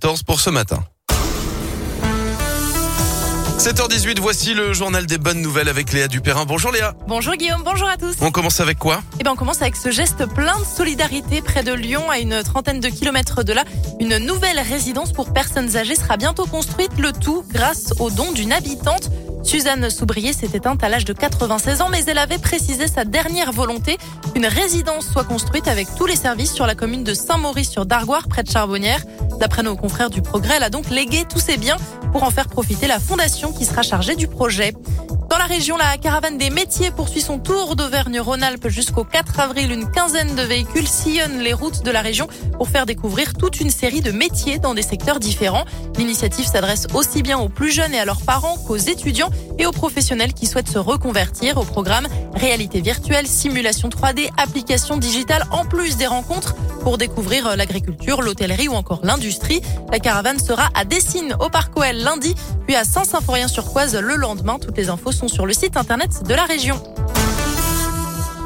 14 pour ce matin. 7h18, voici le journal des bonnes nouvelles avec Léa Dupérin. Bonjour Léa. Bonjour Guillaume, bonjour à tous. On commence avec quoi? Eh ben on commence avec ce geste plein de solidarité près de Lyon, à une trentaine de kilomètres de là. Une nouvelle résidence pour personnes âgées sera bientôt construite, le tout grâce au don d'une habitante. Suzanne Soubrier s'est éteinte à l'âge de 96 ans, mais elle avait précisé sa dernière volonté, qu'une résidence soit construite avec tous les services sur la commune de Saint-Maurice sur Dargoire, près de Charbonnières. D'après nos confrères du Progrès, elle a donc légué tous ses biens pour en faire profiter la fondation qui sera chargée du projet. Dans la région, la caravane des métiers poursuit son tour d'Auvergne-Rhône-Alpes jusqu'au 4 avril. Une quinzaine de véhicules sillonnent les routes de la région pour faire découvrir toute une série de métiers dans des secteurs différents. L'initiative s'adresse aussi bien aux plus jeunes et à leurs parents qu'aux étudiants et aux professionnels qui souhaitent se reconvertir au programme réalité virtuelle, simulation 3D, application digitale, en plus des rencontres pour découvrir l'agriculture, l'hôtellerie ou encore l'industrie. La caravane sera à Dessines au Parc OL lundi, puis à Saint-Symphorien-sur-Coise le lendemain. Toutes les infos sont sur le site internet de la région.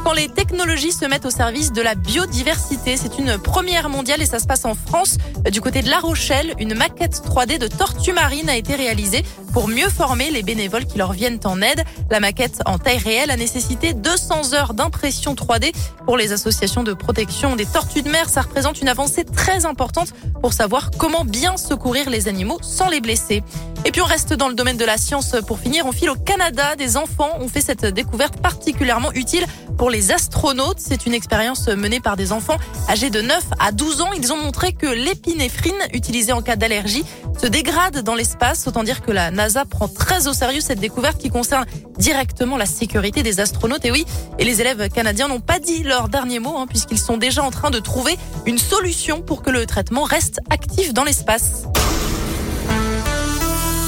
Quand les technologies se mettent au service de la biodiversité, c'est une première mondiale et ça se passe en France. Du côté de La Rochelle, une maquette 3D de tortue marine a été réalisée pour mieux former les bénévoles qui leur viennent en aide. La maquette en taille réelle a nécessité 200 heures d'impression 3D. Pour les associations de protection des tortues de mer, ça représente une avancée très importante pour savoir comment bien secourir les animaux sans les blesser. Et puis on reste dans le domaine de la science pour finir. On file au Canada. Des enfants ont fait cette découverte particulièrement utile pour les astronautes. C'est une expérience menée par des enfants âgés de 9 à 12 ans. Ils ont montré que l'épinéphrine utilisée en cas d'allergie se dégrade dans l'espace. Autant dire que la NASA prend très au sérieux cette découverte qui concerne directement la sécurité des astronautes. Et oui, et les élèves canadiens n'ont pas dit leur dernier mot hein, puisqu'ils sont déjà en train de trouver une solution pour que le traitement reste actif dans l'espace.